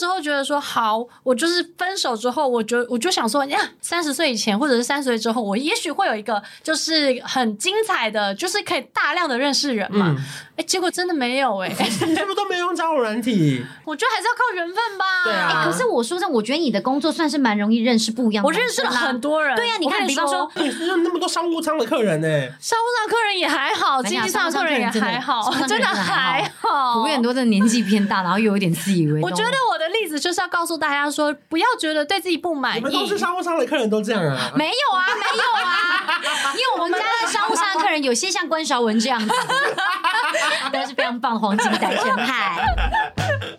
时候觉得说，好，我就是分手之后，我就我就想说，呀，三十岁以前或者是三十岁之后，我也许会有一个就是很精彩的，就是可以大量的认识人嘛。哎、嗯，结果真的没有哎、欸，你是不是都没用交友软体？我觉得还是要靠缘分吧。对啊。可是我说真，我觉得你的工作算是蛮容易认识不一样的。我认识了很多人。对呀、啊，你看，比方说，你有那么多商务舱的客人呢、欸。商务舱客人也还好，经济舱的客人也还好，真的还好。我有很多的年纪偏大，然后又有点自以为。我觉得我的例子就是要告诉大家说，不要觉得对自己不满意。你们都是商务舱的客人都这样啊？没有啊，没有啊，因为我们家的商务舱的客人有些像关韶文这样子，都是非常棒的黄金单身汉。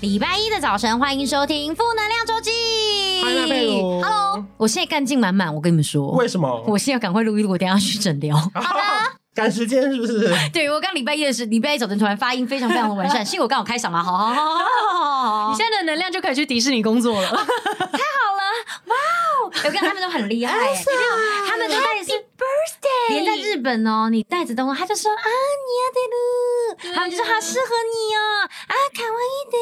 礼拜一的早晨，欢迎收听《负能量周记》。Hello，我现在干劲满满，我跟你们说。为什么？我现在赶快录一录，我等下去诊疗。好的。赶时间是不是？对，我刚礼拜一的时，礼拜一早晨突然发音非常非常的完善，幸我刚好开嗓了。好好好好好，你现在的能量就可以去迪士尼工作了。太好了，哇哦！我看他们都很厉害，他们都带是 birthday，连在日本哦，你带着东西，他就说啊，你要得了，他们就说好适合你哦，啊，卡哇伊的。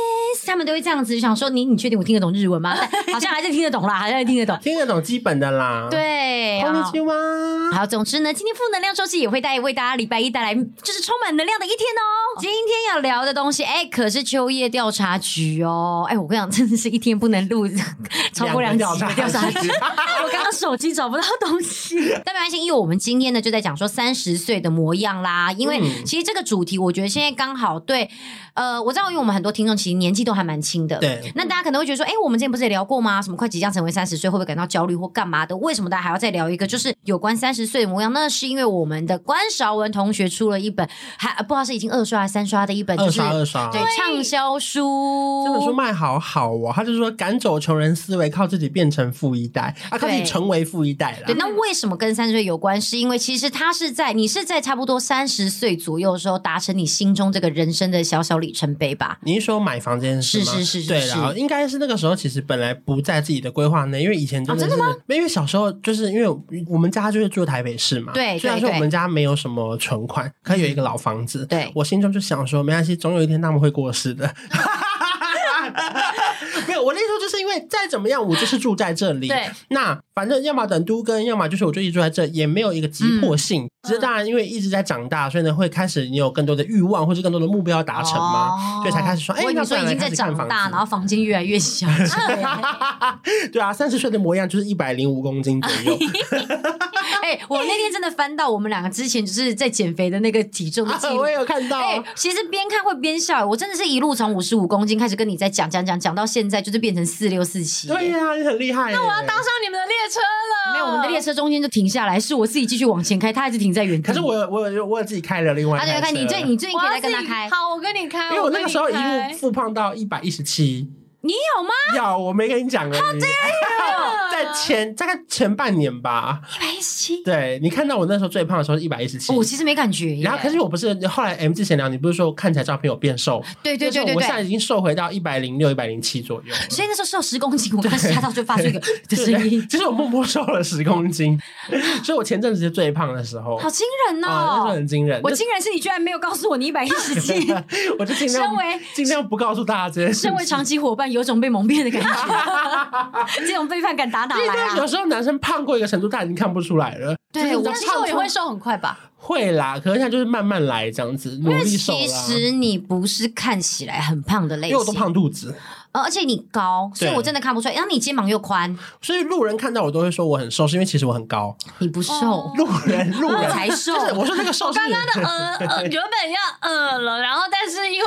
他们都会这样子，就想说你，你确定我听得懂日文吗？好像还是听得懂啦，好像还听得懂，听得懂基本的啦。对，こんにちは。好，总之呢，今天负能量周记也会带为大家礼拜一带来就是充满能量的一天哦。今天要聊的东西，哎，可是秋叶调查局哦。哎，我跟你讲，真的是一天不能录超过两集的调查局。我刚刚手机找不到东西，但没关系，因为我们今天呢 就在讲说三十岁的模样啦。因为其实这个主题，我觉得现在刚好对。呃，我知道，因为我们很多听众其实年纪都还蛮轻的。对。那大家可能会觉得说，哎，我们之前不是也聊过吗？什么快即将成为三十岁，会不会感到焦虑或干嘛的？为什么大家还要再聊一个，就是有关三十岁的模样？那是因为我们的关韶文同学出了一本，还不知道是已经二刷还是三刷的一本，就是二刷二刷，对，畅销书。这本书卖好好哦，他就是说赶走穷人思维，靠自己变成富一代啊，靠自己成为富一代了。对，那为什么跟三十岁有关？是因为其实他是在你是在差不多三十岁左右的时候达成你心中这个人生的小小里程碑吧。你是说买房这件事吗？是是是，是，对，然后应该是那个时候，其实本来不在自己的规划内，因为以前真的是，哦、真的吗？因为小时候就是因为我们家就是住台北市嘛，对，虽然说我们家没有什么存款，可以有一个老房子，对，我心中就想说，没关系，总有一天他们会过世的。没有，我那时候就是因为再怎么样，我就是住在这里。对，那反正要么等都跟，要么就是我就一直住在这，也没有一个急迫性。嗯、只是当然，因为一直在长大，所以呢，会开始你有更多的欲望，或者更多的目标要达成嘛，哦、所以才开始说，哎，那说已经在长大，然后房间越来越小。对啊，三十岁的模样就是一百零五公斤左右。哎、欸，我那天真的翻到我们两个之前就是在减肥的那个体重的记录、啊，我也有看到。哎、欸，其实边看会边笑，我真的是一路从五十五公斤开始跟你在讲讲讲讲到现在，就是变成四六四七。对呀、啊，你很厉害。那我要当上你们的列车了。没有，我们的列车中间就停下来，是我自己继续往前开，他还是停在原地。可是我我有我有自己开了另外一台车。他就看你最你最近可以来跟他开。好，我跟你开。因为我那个时候一路复胖到一百一十七。你有吗？有，我没跟你讲而已。好 在前大概前半年吧，一百一十七。对，你看到我那时候最胖的时候是一百一十七。我其实没感觉。然后，可是我不是后来 M 字闲聊，你不是说看起来照片有变瘦？对对对对，我现在已经瘦回到一百零六、一百零七左右。所以那时候瘦十公斤，我刚吓到就发出一个的声音。其实我默默瘦了十公斤，所以我前阵子是最胖的时候。好惊人哦！那时候很惊人。我惊人是你居然没有告诉我你一百一十七，我就尽量尽量不告诉大家这些事。身为长期伙伴，有种被蒙骗的感觉。这种背叛感打打来啊？有时候男生胖过一个程度，他已经看不出来了。对，我瘦也会瘦很快吧？会啦，可是他就是慢慢来这样子，努力瘦啦。其实你不是看起来很胖的类型，因为我都胖肚子。而且你高，所以我真的看不出来。然后你肩膀又宽，所以路人看到我都会说我很瘦，是因为其实我很高。你不瘦，路人路人 才瘦。我说那个瘦，刚刚的呃呃原本要呃了，然后但是因为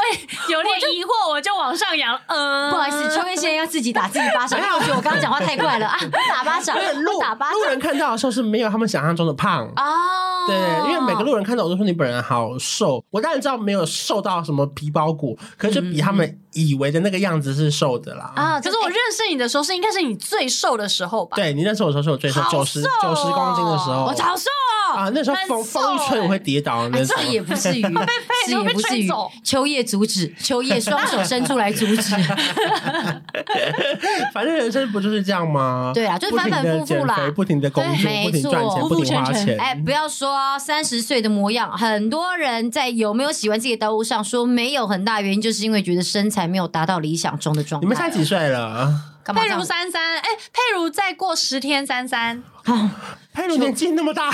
有点疑惑，我就往上扬。呃，不好意思，秋月现在要自己打自己巴掌，因为我觉得我刚刚讲话太快了啊！打巴掌，打巴掌。路人看到的时候是没有他们想象中的胖哦。对，因为每个路人看到我都说你本人好瘦。我当然知道没有瘦到什么皮包骨，可是就比他们以为的那个样子是瘦的啦。啊，可是我认识你的时候是应该是你最瘦的时候吧？对，你认识我的时候是我最瘦，九十九十公斤的时候，我超瘦哦。啊，那时候风风一吹我会跌倒，那时候也不至于，是也不至于。秋叶阻止，秋叶双手伸出来阻止。反正人生不就是这样吗？对啊，就是反反复复啦，不停的工作，不停赚钱，不停花钱。哎，不要说三十岁的模样，很多人在有没有喜欢自己的道路上说没有很大原因，就是因为觉得身材没有达到理想中的状态。你们才几岁了？佩如三三，哎，佩如再过十天三三。佩如年纪那么大？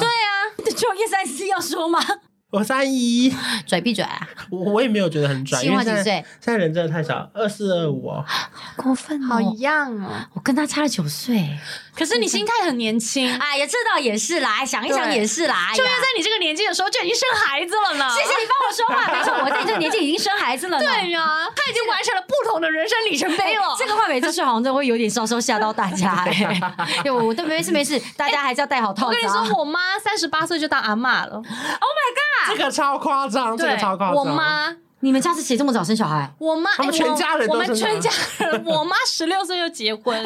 对啊，就叶三四要说吗？我三一，拽闭嘴啊！我我也没有觉得很拽，因为几岁？现在人真的太少，二四二五哦，好过分哦，好一样哦，我跟他差了九岁，可是你心态很年轻，哎呀，这倒也是啦，想一想也是啦，就因为在你这个年纪的时候就已经生孩子了呢。谢谢你帮我说话，没错，我在你这个年纪已经生孩子了，对呀，他已经完成了不同的人生里程碑了。这个话每次说好像都会有点稍稍吓到大家，哎，我我都没事没事，大家还是要戴好套子。我跟你说，我妈三十八岁就当阿嬷了，Oh my god，这个超夸张，这个超夸张，我妈。你们家是谁这么早生小孩？我妈，我们全家人，我们全家人，我妈 十六岁就结婚，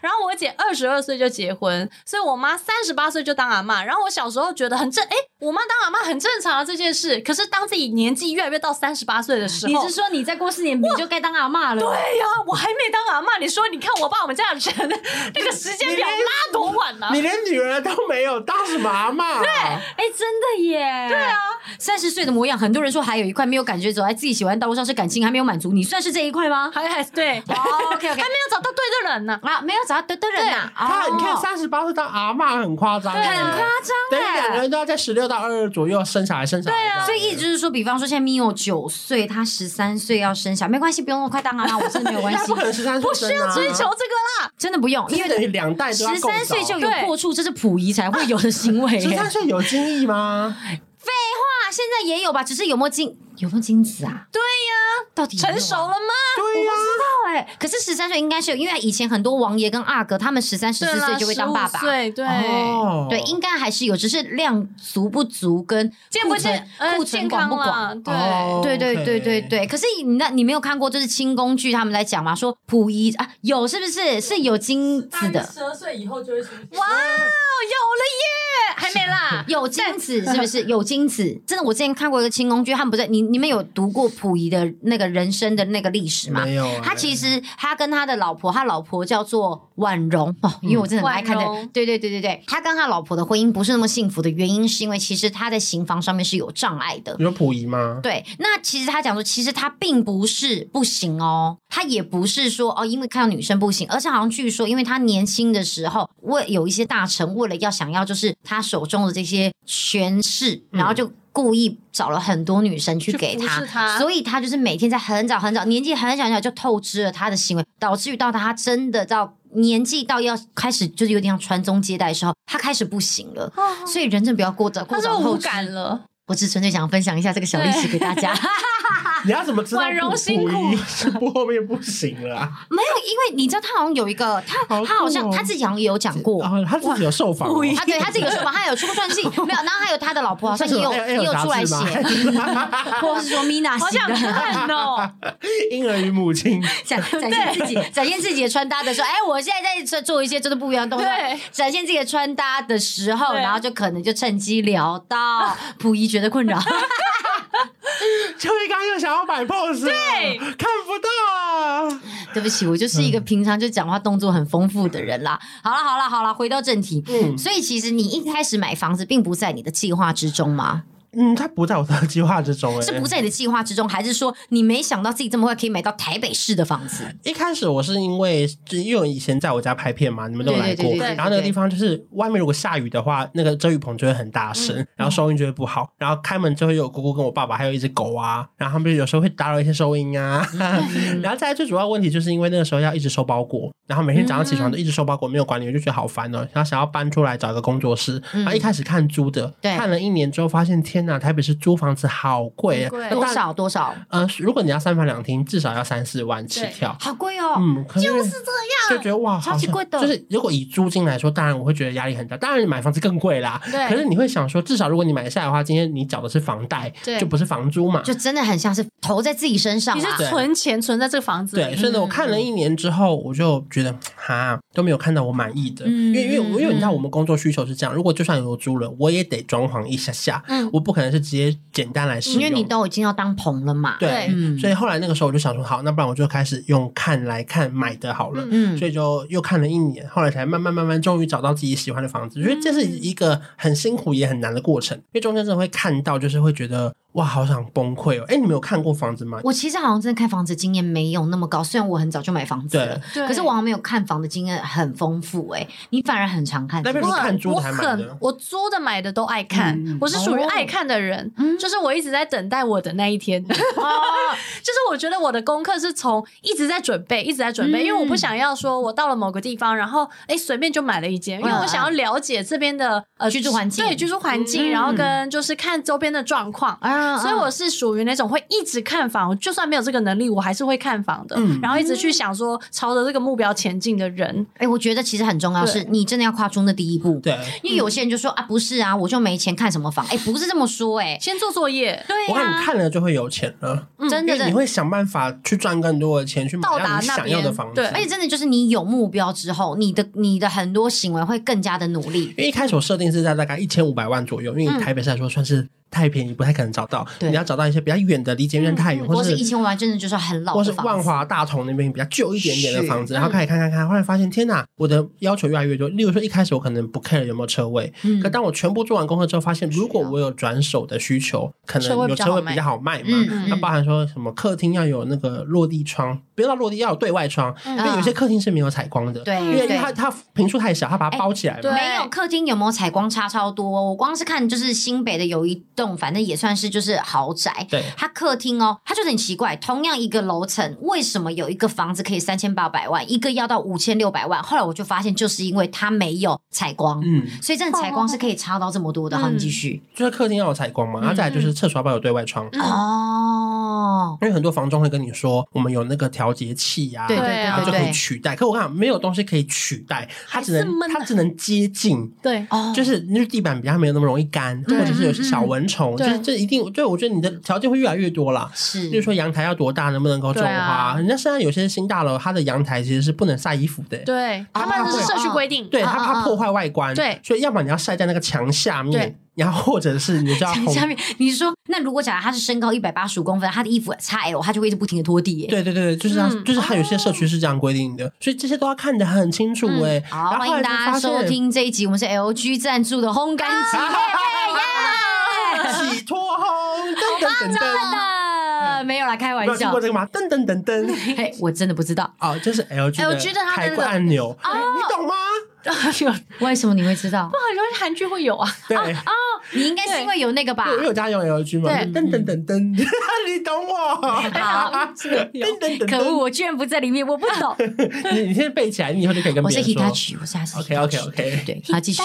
然后我姐二十二岁就结婚，所以我妈三十八岁就当阿嬷。然后我小时候觉得很正，哎，我妈当阿嬷很正常啊这件事。可是当自己年纪越来越到三十八岁的时候，你是说你再过四年你就该当阿嬷了？对呀，我还没当阿嬷，你说你看我把我们家的人那个时间表拉多晚呢？你连女儿都没有，当什么阿嬷？对，哎，真的耶。对啊，三十岁的模样，很多人说还有一块没有感觉，走在自己喜欢道路上是。感情还没有满足，你算是这一块吗？还还对 OK，还没有找到对的人呢啊，没有找到对的人呐。他你看三十八岁当阿嬷很夸张，很夸张，等于两个人都要在十六到二二左右生小孩，生小孩。对啊，所以意思就是说，比方说现在 Mio 九岁，他十三岁要生小孩，没关系，不用那么快当阿妈，我真的没有关系。不可能十三岁，不需要追求这个啦，真的不用，因为等于两代十三岁就有破处，这是溥仪才会有的行为。十三岁有精液吗？废话，现在也有吧，只是有没有精有没有精子啊？对呀，到底成熟了吗？对呀，我不知道哎。可是十三岁应该是有，因为以前很多王爷跟阿哥，他们十三十四岁就会当爸爸。对对对，应该还是有，只是量足不足跟健不健库存广不广？对对对对对对。可是你那，你没有看过就是清宫剧他们来讲嘛？说溥仪啊，有是不是是有精子的？十二岁以后就会出现。哇，有了耶！还没啦，有精子是不是有精子？真的，我之前看过一个清宫剧，他们不是你你们有读过溥仪的那个人生的那个历史吗？没有。他其实他跟他的老婆，他老婆叫做婉容哦，因为我真的很爱看的。对对对对对，他跟他老婆的婚姻不是那么幸福的原因，是因为其实他在行房上面是有障碍的。有溥仪吗？对，那其实他讲说，其实他并不是不行哦，他也不是说哦，因为看到女生不行，而是好像据说，因为他年轻的时候，为有一些大臣为了要想要就是他手中的这些权势，然后就。故意找了很多女生去给他，他所以他就是每天在很早很早，年纪很小很小就透支了他的行为，导致于到他真的到年纪到要开始就是有点像传宗接代的时候，他开始不行了。哦、所以人真不要过早过早透支了。我只纯粹想分享一下这个小历史给大家。你要怎么知道溥仪是不后面不行了？没有，因为你知道他好像有一个，他他好像他自己好像也有讲过，他自己有受访，他对他自己有受访，他有出过传记，没有，然后还有他的老婆好像也有也有出来写，或是说 Mina 好想看哦，婴儿与母亲展展现自己展现自己的穿搭的时候，哎，我现在在做一些真的不一样的动作，展现自己的穿搭的时候，然后就可能就趁机聊到 溥仪觉得困扰。秋叶刚又想要摆 pose，对，看不到啊！对不起，我就是一个平常就讲话动作很丰富的人啦。好了，好了，好了，回到正题。嗯，所以其实你一开始买房子，并不在你的计划之中吗？嗯，他不在我的 计划之中，是不在你的计划之中，还是说你没想到自己这么快可以买到台北市的房子？一开始我是因为，就因为我以前在我家拍片嘛，你们都来过，然后那个地方就是外面如果下雨的话，那个遮雨棚就会很大声，嗯、然后收音就会不好，然后开门就会有姑姑跟我爸爸还有一只狗啊，然后他们有时候会打扰一些收音啊，嗯、然后再来最主要问题就是因为那个时候要一直收包裹，然后每天早上起床都一直收包裹，没有管理，我就觉得好烦哦，然后想要搬出来找一个工作室，然后一开始看租的，嗯、看了一年之后发现天哪，台北市租房。子好贵，多少多少？呃，如果你要三房两厅，至少要三四万起跳，好贵哦。嗯，就是这样。就觉得哇，超级贵的。就是如果以租金来说，当然我会觉得压力很大。当然你买房子更贵啦，对。可是你会想说，至少如果你买下来的话，今天你缴的是房贷，就不是房租嘛，就真的很像是投在自己身上。你是存钱存在这个房子。对，所以呢，我看了一年之后，我就觉得哈都没有看到我满意的，因为因为因为你知道我们工作需求是这样，如果就算有租了，我也得装潢一下下，嗯，我不可能是直接简单来使用，因为你都已经要当棚了嘛。对，所以后来那个时候我就想说，好，那不然我就开始用看来看买的好了，嗯，所以就又看了一年，后来才慢慢慢慢终于找到自己喜欢的房子，我觉得这是一个很辛苦也很难的过程，因为中间真的会看到，就是会觉得。哇，好想崩溃哦！哎，你没有看过房子吗？我其实好像真的看房子经验没有那么高，虽然我很早就买房子了，对，可是我好像没有看房的经验很丰富。哎，你反而很常看，那边是看租还买的？我租的买的都爱看，我是属于爱看的人，就是我一直在等待我的那一天。哦，就是我觉得我的功课是从一直在准备，一直在准备，因为我不想要说我到了某个地方，然后哎随便就买了一间，因为我想要了解这边的呃居住环境，对居住环境，然后跟就是看周边的状况，所以我是属。于那种会一直看房，就算没有这个能力，我还是会看房的。嗯，然后一直去想说朝着这个目标前进的人，哎，我觉得其实很重要，是你真的要跨出那第一步。对，因为有些人就说啊，不是啊，我就没钱看什么房。哎，不是这么说，哎，先做作业。对，我看你看了就会有钱了，真的，你会想办法去赚更多的钱去买到你想要的房子。对，而且真的就是你有目标之后，你的你的很多行为会更加的努力。因为一开始我设定是在大概一千五百万左右，因为台北市来说算是。太便宜不太可能找到，你要找到一些比较远的，离捷运太远，或是一千万真的就是很老，或是万华大同那边比较旧一点点的房子，然后开始看看看，后来发现天哪，我的要求越来越多。例如说一开始我可能不 care 有没有车位，可当我全部做完功课之后，发现如果我有转手的需求，可能有车位比较好卖嘛。那包含说什么客厅要有那个落地窗，不要落地要有对外窗，因为有些客厅是没有采光的，对，因为它它坪数太小，它把它包起来。没有客厅有没有采光差超多，我光是看就是新北的有一栋，反正也算是。就是豪宅，对，它客厅哦，它就很奇怪。同样一个楼层，为什么有一个房子可以三千八百万，一个要到五千六百万？后来我就发现，就是因为它没有采光，嗯，所以这个采光是可以差到这么多的。好，你继续，就是客厅要有采光嘛，然后再来就是厕所要不要有对外窗哦，因为很多房东会跟你说，我们有那个调节器啊，对对对，然后就可以取代。可我看没有东西可以取代，它只能它只能接近，对，就是因为地板比较没有那么容易干，或者是有些小蚊虫，就是这一定。对，我觉得你的条件会越来越多了。是，就是说阳台要多大，能不能够种花？人家现在有些新大楼，它的阳台其实是不能晒衣服的。对，他们是社区规定，对，它怕破坏外观。对，所以要么你要晒在那个墙下面，然后或者是你就要墙下面。你说，那如果假如他是身高一百八十五公分，他的衣服 XL，他就会一直不停的拖地。对对对，就是这样，就是他有些社区是这样规定的，所以这些都要看得很清楚。哎，好，欢迎大家收听这一集，我们是 LG 赞助的烘干机。洗脱烘，噔噔噔噔，没有啦，开玩笑。有听过这个吗？噔噔噔噔，嘿，我真的不知道。哦，这是 LG 的开关按钮，你懂吗？为什么你会知道？不好，因为韩剧会有啊。对哦，你应该是因为有那个吧？因为我家有 LG 嘛。噔噔噔噔，你懂我？好，噔噔噔。可恶，我居然不在里面，我不懂。你你先背起来，你以后就可以跟别人说。我是 Hitachi，我是 OK OK OK。对，好，继续。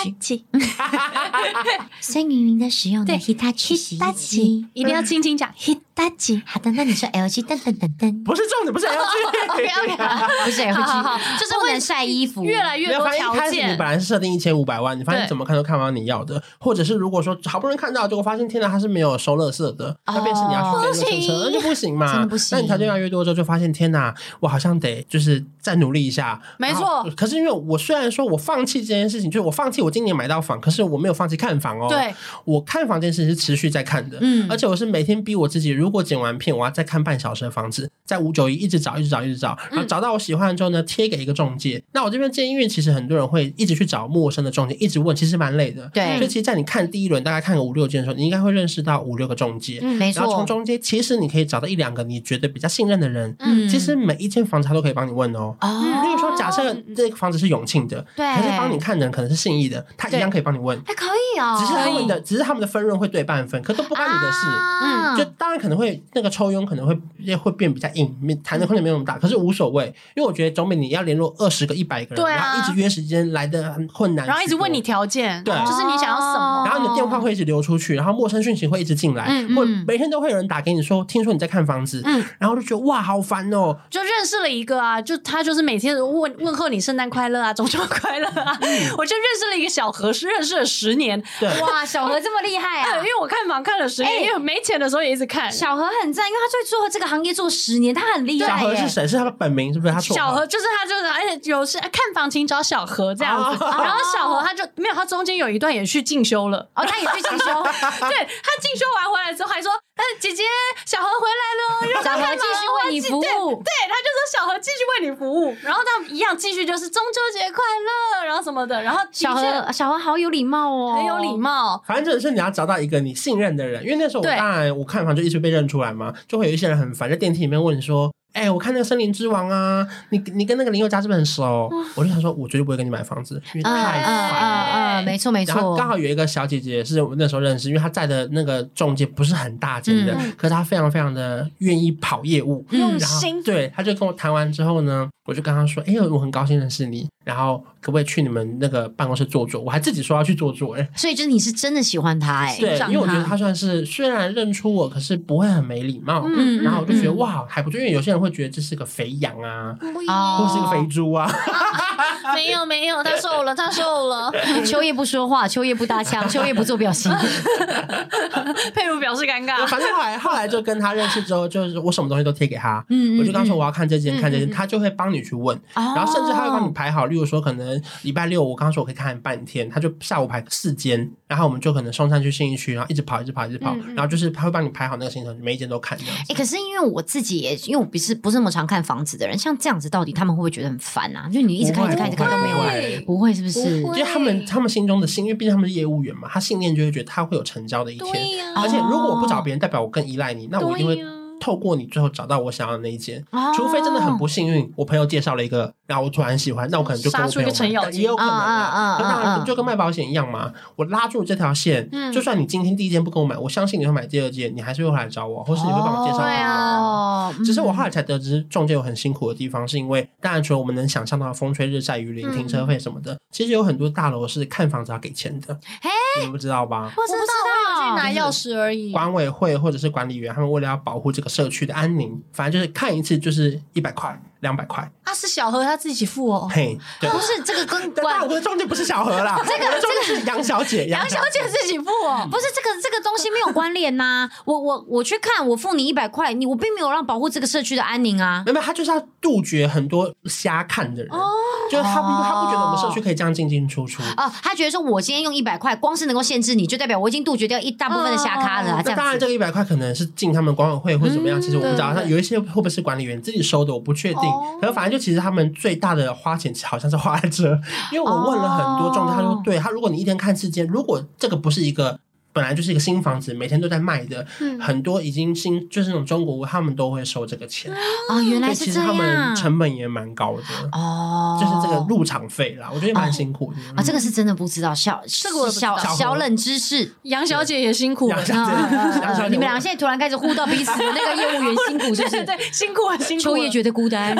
孙芸芸的使用的 Hitachi，Hitachi，一定要轻轻讲 Hitachi。好的，那你说 LG，噔噔噔噔。不是重点，不是 LG。OK OK，不是 LG，就是不能晒衣服，越来越多条件。你本来是设定一千五百万，你发现怎么看都看不到你要的，或者是如果说好不容易看到，结果发现天哪，它是没有收乐色的，那便是你要去跟那个车，那就不行嘛。真的不行。那你条件越来越多之后，就发现天哪，我好像得就是再努力一下。没错。可是因为我虽然说我放弃这件事情，就是我放弃我今年买到房，可是我没有放弃看房哦。对。我看房这件事情是持续在看的，嗯，而且我是每天逼我自己，如果剪完片，我要再看半小时的房子，在五九一一直找，一直找，一直找，然后找到我喜欢的之后呢，贴给一个中介。嗯、那我这边建议，因为其实很多人会一直去找。陌生的中介一直问，其实蛮累的。对，所以其实，在你看第一轮，大概看个五六间的时候，你应该会认识到五六个中介。嗯，没错。然后从中间，其实你可以找到一两个你觉得比较信任的人。嗯，其实每一间房子他都可以帮你问哦。哦。例如说，假设这个房子是永庆的，对，可是帮你看的人可能是信义的，他一样可以帮你问。还可以哦，只是他们的，只是他们的分润会对半分，可都不关你的事。嗯，就当然可能会那个抽佣可能会会变比较硬，谈的空间没有那么大，可是无所谓，因为我觉得总比你要联络二十个、一百个人，然后一直约时间来的很困难，然后一直问你条件，对，就是你想要什么，然后你的电话会一直流出去，然后陌生讯息会一直进来，嗯嗯。每天都会有人打给你说，听说你在看房子，嗯，然后就觉得哇，好烦哦，就认识了一个啊，就他就是每天问问候你圣诞快乐啊，中秋快乐啊，我就认识了一个小何，是认识了十年，对，哇，小何这么厉害啊，因为我看房看了十年，因为没钱的时候也一直看，小何很赞，因为他在做这个行业做十年，他很厉害。小何是谁？是他的本名是不是？他小何就是他，就是而且有时看房请找小何这样子，然后小何他就没有，他中间有一段也去进修了，哦，他也去进修，对，他进修完回来之后还说。姐姐，小何回来了，小何继续为你服务。对，他就说小何继续为你服务，然后他们一样继续就是中秋节快乐，然后什么的。然后小何，小何好有礼貌哦，很有礼貌。反正就是你要找到一个你信任的人，因为那时候我当然我看房就一直被认出来嘛，就会有一些人很烦，在电梯里面问说。哎、欸，我看那个《森林之王》啊，你你跟那个林宥嘉是不是很熟？嗯、我就想说，我绝对不会跟你买房子，因为太烦了。嗯嗯嗯，没错没错。刚好有一个小姐姐是我那时候认识，因为她在的那个中介不是很大间的，嗯、可是她非常非常的愿意跑业务，用心。对，她就跟我谈完之后呢，我就跟她说：“哎、欸，我很高兴认识你。”然后可不可以去你们那个办公室坐坐？我还自己说要去坐坐哎。所以就是你是真的喜欢她哎？对，因为我觉得她算是虽然认出我，可是不会很没礼貌。嗯，然后我就觉得哇还不错，因为有些人会觉得这是个肥羊啊，或是个肥猪啊。没有没有，他瘦了，他瘦了。秋叶不说话，秋叶不搭腔，秋叶不做表情。佩如表示尴尬。反正后来后来就跟他认识之后，就是我什么东西都贴给他。嗯，我就刚说我要看这件看这件，他就会帮你去问，然后甚至他会帮你排好，例如说可能礼拜六我刚刚说我可以看半天，他就下午排四间，然后我们就可能松山区信义区，然后一直跑一直跑一直跑，然后就是他会帮你排好那个行程，每一间都看这样子。哎，可是因为我自己也因为我不是不是那么常看房子的人，像这样子到底他们会不会觉得很烦啊？就你一直看一直看一直看都没有，不会是不是？因为他们他们心中的信，因为毕竟他们是业务员嘛，他信念就会觉得他会有成交的一天，而且如果我不找别人，代表我更依赖你，那我一定会。透过你最后找到我想要的那一间，除非真的很不幸运，我朋友介绍了一个，然后我突然喜欢，那我可能就跟我朋友买，也有可能啊。当然就跟卖保险一样嘛，我拉住这条线，就算你今天第一间不跟我买，我相信你会买第二间，你还是会回来找我，或是你会帮我介绍朋友。只是我后来才得知，中介有很辛苦的地方，是因为当然除了我们能想象到风吹日晒雨淋、停车费什么的，其实有很多大楼是看房子要给钱的。你们不知道吧？不知道，我拿钥匙而已。管委会或者是管理员，他们为了要保护这个社区的安宁，反正就是看一次就是一百块。两百块，啊，是小何他自己付哦。嘿，不是这个跟管，我的中介不是小何啦，这个这个是杨小姐，杨小姐自己付哦。不是这个这个东西没有关联呐。我我我去看，我付你一百块，你我并没有让保护这个社区的安宁啊。没有，他就是要杜绝很多瞎看的人，就是他他不觉得我们社区可以这样进进出出哦，他觉得说我今天用一百块，光是能够限制你就代表我已经杜绝掉一大部分的瞎咖了。这样，当然这个一百块可能是进他们管委会或者怎么样，其实我不知道。他有一些会不会是管理员自己收的，我不确定。可是反正就。其实他们最大的花钱好像是花在这，因为我问了很多状态，他说对他，如果你一天看四间，如果这个不是一个。本来就是一个新房子，每天都在卖的，嗯、很多已经新就是那种中国屋，他们都会收这个钱。哦，原来是这样，其实他们成本也蛮高的。哦，就是这个入场费啦，我觉得蛮辛苦的。啊、哦。这个是真的不知道，小这个小小，冷知识，杨小姐也辛苦了。你们俩现在突然开始互道彼此的那个业务员辛苦，是不是？对，对，辛苦很辛苦。秋叶觉得孤单，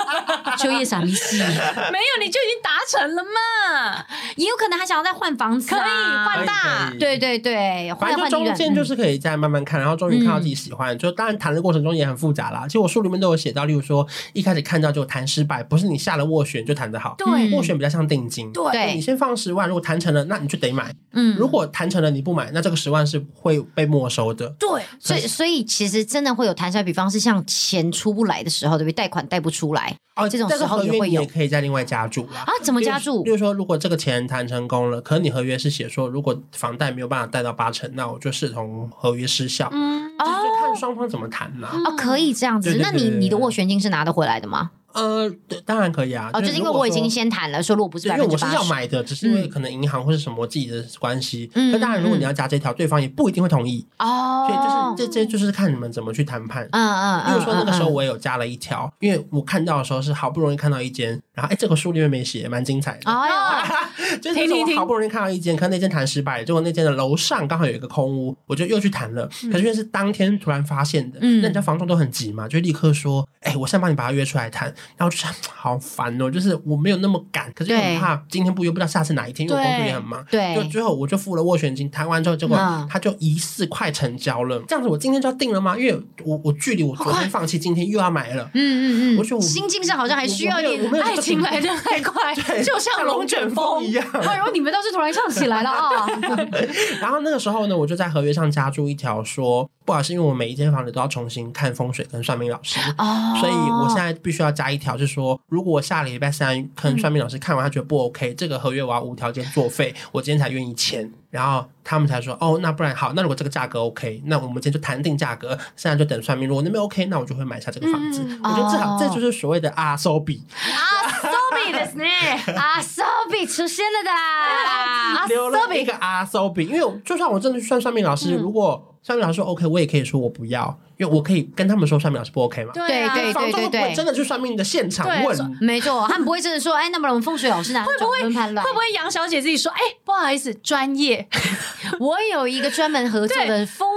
秋叶傻逼戏，没有，你就已经达成了嘛？也有可能还想要再换房子，可以换大，对对对。对，反正就中间就是可以再慢慢看，然后终于看到自己喜欢。嗯、就当然谈的过程中也很复杂啦。其实我书里面都有写到，例如说一开始看到就谈失败，不是你下了斡旋就谈得好。对，斡旋比较像定金。对，你先放十万，如果谈成了，那你就得买。嗯，如果谈成了你不买，那这个十万是会被没收的。对，所以所以其实真的会有谈下来，比方是像钱出不来的时候，对不对？贷款贷不出来。哦，这种时候也会有，也可以再另外加注啦。啊，怎么加注？例如说，如果这个钱谈成功了，可能你合约是写说，如果房贷没有办法贷到八成，那我就视同合约失效。就看双方怎么谈啦。哦，可以这样子。那你你的斡旋金是拿得回来的吗？呃，对，当然可以啊。哦，就是因为我已经先谈了，说如果不是百分之八十，因为我是要买的，只是因为可能银行或是什么自己的关系。嗯，那当然，如果你要加这条，对方也不一定会同意。哦，所以就是这这就是看你们怎么去谈判。嗯嗯。比如说那个时候我也有加了一条，因为我看到的时候是好不容易看到一间，然后哎，这个书里面没写，蛮精彩的。哦哟，就是我好不容易看到一间，可那间谈失败，结果那间的楼上刚好有一个空屋，我就又去谈了。可是因为是当天突然发现的，那人家房东都很急嘛，就立刻说，哎，我现在帮你把他约出来谈。然后就想，好烦哦，就是我没有那么赶，可是又很怕今天不约，不知道下次哪一天，因为我工作也很忙。对，就最后我就付了斡旋金，谈完之后，结果他就疑似快成交了。这样子，我今天就要定了吗？因为我我距离我昨天放弃，今天又要买了。嗯嗯嗯，我觉得我心境上好像还需要一点爱情来的太 快，就像龙卷风一样。然后你们倒是突然唱起来了啊！然后那个时候呢，我就在合约上加注一条说，不好意思，因为我每一间房子都要重新看风水跟算命老师，所以我现在必须要加一条，就是说，如果我下个礼拜三可能算命老师看完，他觉得不 OK，这个合约我要无条件作废，我今天才愿意签。然后他们才说，哦，那不然好，那如果这个价格 OK，那我们今天就谈定价格，现在就等算命。如果那边 OK，那我就会买下这个房子。我觉得至少这就是所谓的阿 so 比阿 so 比的呢，阿 so 比出现了的啦，留了一个阿 so 比，因为就算我真的去算算命老师，如果算命老师说 OK，我也可以说我不要。因为我可以跟他们说算命老师不 OK 吗？对对对对对，真的去算命的现场问，没错，他们不会真的说，哎，那么我们风水老师呢？会不会？会不会杨小姐自己说，哎，不好意思，专业，我有一个专门合作的风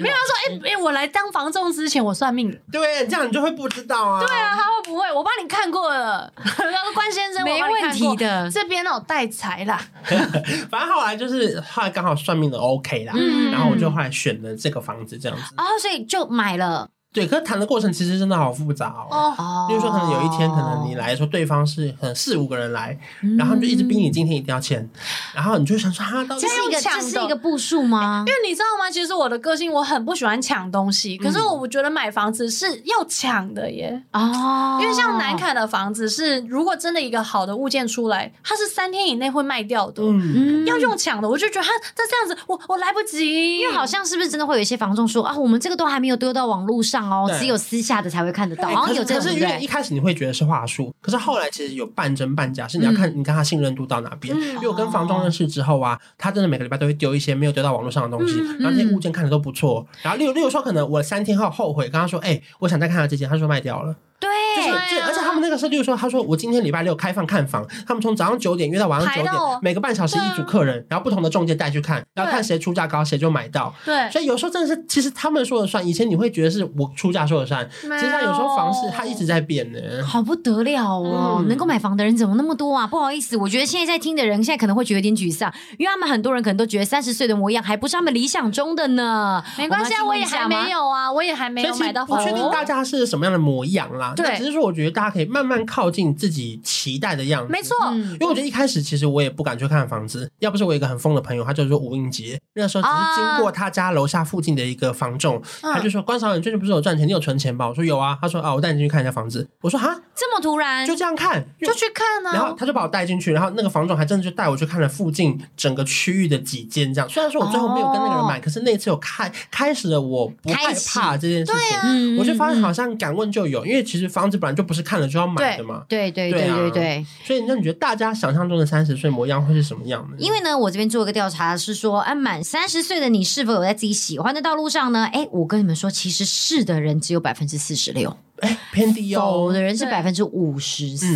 没有他说，哎哎，我来当房仲之前我算命的。对，这样你就会不知道啊。对啊，他会不会？我帮你看过了，他说关先生，没问题的，这边哦带财啦。反正后来就是后来刚好算命的 OK 啦，然后我就后来选了这个房子这样子。哦，所以就。买了。对，可是谈的过程其实真的好复杂哦。哦，比如说可能有一天，可能你来说，对方是很四五个人来，然后就一直逼你今天一定要签，然后你就想说，哈，到底是一个这是一个步数吗？因为你知道吗？其实我的个性我很不喜欢抢东西，可是我觉得买房子是要抢的耶。哦，因为像南崁的房子是，如果真的一个好的物件出来，它是三天以内会卖掉的。嗯，要用抢的，我就觉得他这这样子，我我来不及。因为好像是不是真的会有一些房仲说啊，我们这个都还没有丢到网络上。哦，只有私下的才会看得到。好像有这个，可是因为一开始你会觉得是话术，可是后来其实有半真半假，是你要看你跟他信任度到哪边。因为我跟房东认识之后啊，他真的每个礼拜都会丢一些没有丢到网络上的东西，然后那些物件看着都不错。然后例如例如说，可能我三天后后悔，跟他说，哎，我想再看下这件，他说卖掉了。对，就是就而且他们那个是，例如说，他说我今天礼拜六开放看房，他们从早上九点约到晚上九点，每个半小时一组客人，然后不同的中介带去看，然后看谁出价高，谁就买到。对，所以有时候真的是，其实他们说了算。以前你会觉得是我出价说了算，其实他有时候房市它一直在变呢。好不得了哦，能够买房的人怎么那么多啊？不好意思，我觉得现在在听的人现在可能会觉得有点沮丧，因为他们很多人可能都觉得三十岁的模样还不是他们理想中的呢。没关系啊，我也还没有啊，我也还没有买到房。不确定大家是什么样的模样啦。对，只是说我觉得。大家可以慢慢靠近自己期待的样子，没错。因为我觉得一开始其实我也不敢去看房子，要不是我有一个很疯的朋友，他叫做吴英杰，那个时候只是经过他家楼下附近的一个房仲，他就说：“关韶文，你最近不是有赚钱？你有存钱吧？”我说：“有啊。”他说：“啊，我带你进去看一下房子。”我说：“哈，这么突然？就这样看？就去看呢？”然后他就把我带进去，然后那个房总还真的就带我去看了附近整个区域的几间，这样。虽然说我最后没有跟那个人买，可是那次有开开始了我不害怕这件事情，我就发现好像敢问就有，因为其实房子本来就不是看了就要买的嘛。对对对对对，所以那你觉得大家想象中的三十岁模样会是什么样的？因为呢，我这边做一个调查是说，啊，满三十岁的你是否有在自己喜欢的道路上呢？哎，我跟你们说，其实是的人只有百分之四十六。哎，偏低哦。否的人是百分之五十四。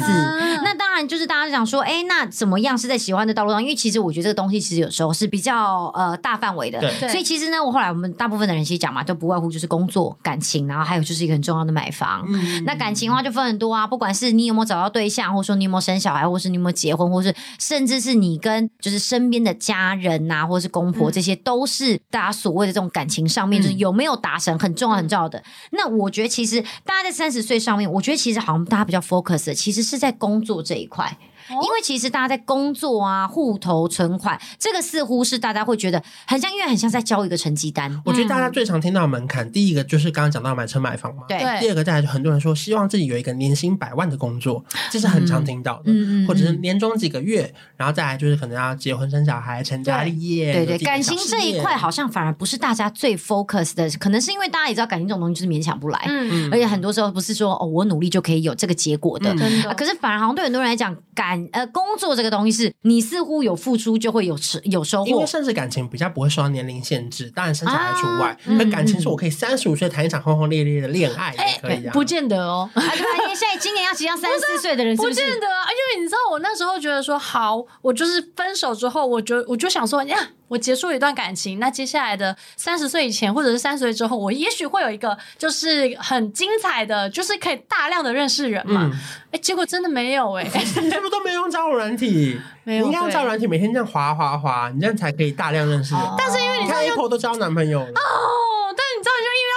那当然就是大家想说，哎，那怎么样是在喜欢的道路上？因为其实我觉得这个东西其实有时候是比较呃大范围的。对。所以其实呢，我后来我们大部分的人其实讲嘛，都不外乎就是工作、感情，然后还有就是一个很重要的买房。嗯。那感情的话就分很多啊，不管是你有没有找到对象，或者说你有没有生小孩，或是你有没有结婚，或是甚至是你跟就是身边的家人呐，或是公婆，这些都是大家所谓的这种感情上面，就是有没有达成很重要很重要的。那我觉得其实大家在三十岁上面，我觉得其实好像大家比较 focus，其实是在工作这一块。因为其实大家在工作啊、户头、存款，这个似乎是大家会觉得很像，因为很像在交一个成绩单。我觉得大家最常听到的门槛，第一个就是刚刚讲到买车买房嘛，对。第二个再来就很多人说希望自己有一个年薪百万的工作，这是很常听到的，嗯嗯，或者是年终几个月，然后再来就是可能要结婚生小孩、成家立业。对对，感情这一块好像反而不是大家最 focus 的，可能是因为大家也知道感情这种东西就是勉强不来，嗯，而且很多时候不是说哦我努力就可以有这个结果的，真的。可是反而好像对很多人来讲，感呃工作这个东西是你似乎有付出就会有持有收获，因为甚至感情比较不会受到年龄限制，当然生小孩除外。那感情是我可以三十五岁谈一场轰轰烈烈的恋爱，也可以啊，不见得哦。啊，对啊，因为现在今年要即将三十四岁的人是不是？不见得啊，因为你知道我那时候觉得说好，我就是分手之后，我就我就想说呀。我结束一段感情，那接下来的三十岁以前，或者是三十岁之后，我也许会有一个就是很精彩的，就是可以大量的认识人嘛。哎、嗯，结果真的没有哎、欸，你是不是都没用交友软体？没有，你应该用交友软体，每天这样滑滑滑，你这样才可以大量认识人。但是因为你，看 Apple 都交男朋友了哦，但是你知道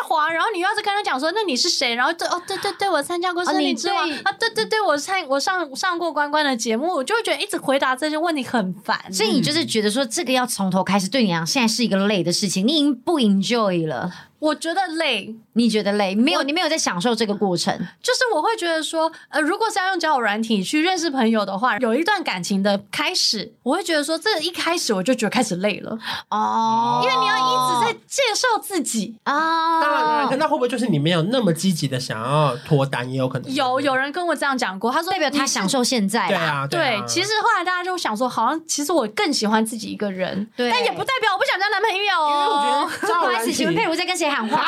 滑，然后你又要是跟他讲说，那你是谁？然后对哦，对对对，我参加过森林之王啊，对对对，我参我上上过关关的节目，我就会觉得一直回答这些问题很烦。所以你就是觉得说，这个要从头开始，对你讲现在是一个累的事情，你已经不 enjoy 了。我觉得累，你觉得累？没有，你没有在享受这个过程。就是我会觉得说，呃，如果是要用交友软体去认识朋友的话，有一段感情的开始，我会觉得说，这一开始我就觉得开始累了哦，因为你要一直在介绍自己啊。当然，当然，那会不会就是你没有那么积极的想要脱单，也有可能有有人跟我这样讲过，他说代表他享受现在。对啊，对。其实后来大家就想说，好像其实我更喜欢自己一个人，对，但也不代表我不想交男朋友。因为我觉得，不好意思，请问佩如在跟谁喊话？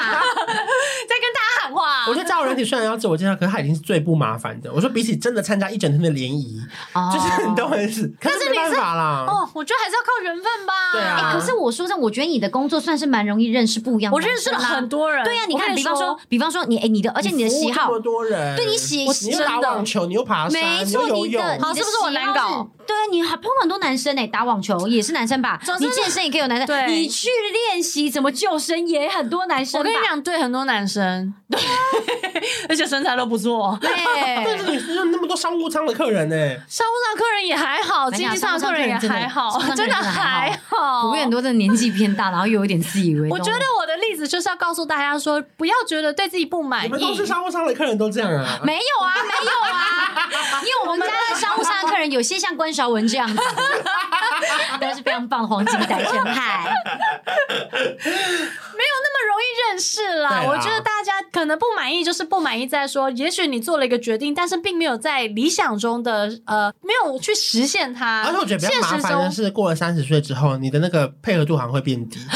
在跟大家喊话。我觉得交友软体虽然要自我介绍，可是它已经是最不麻烦的。我说比起真的参加一整天的联谊，就是你都很死。可是没办法啦。哦，我觉得还是要靠缘分吧。对啊。可是我说真的，我觉得你的工作算是蛮容易认识不一样的。我认识了很多人。对呀，你看，比方说，比方说你哎，你的，而且你的喜好，这么多人。对你喜，你又打网球，你又爬山，你又游泳，好，是不是我难搞？对，你还碰到很多男生哎，打网球也是男生吧？你健身也可以有男生。对，你去练习怎么救生也很多男生。我跟你讲，对很多男生，对，而且身材都不错。对，但是你是那么多商务舱的客人呢？商务舱客人也还好，经济舱的客人也还好，真的还好。不过很多的年纪偏大，然后又有点自以为。我觉得我的例子就是要告诉大家说，不要觉得对自己不满意。你们都是商务舱的客人都这样啊？没有啊，没有啊，因为我们家的商务舱的客人有些像关韶文这样子，都是非常棒的黄金单身汉，没有那么容易认识啦。啊、我觉得大家可能不满意，就是不满意在说，也许你做了一个决定，但是并没有在理想中的呃，没有去实现它。而且我觉得比较麻烦的是，过了三十岁之后，你的那个配合度好像会变低。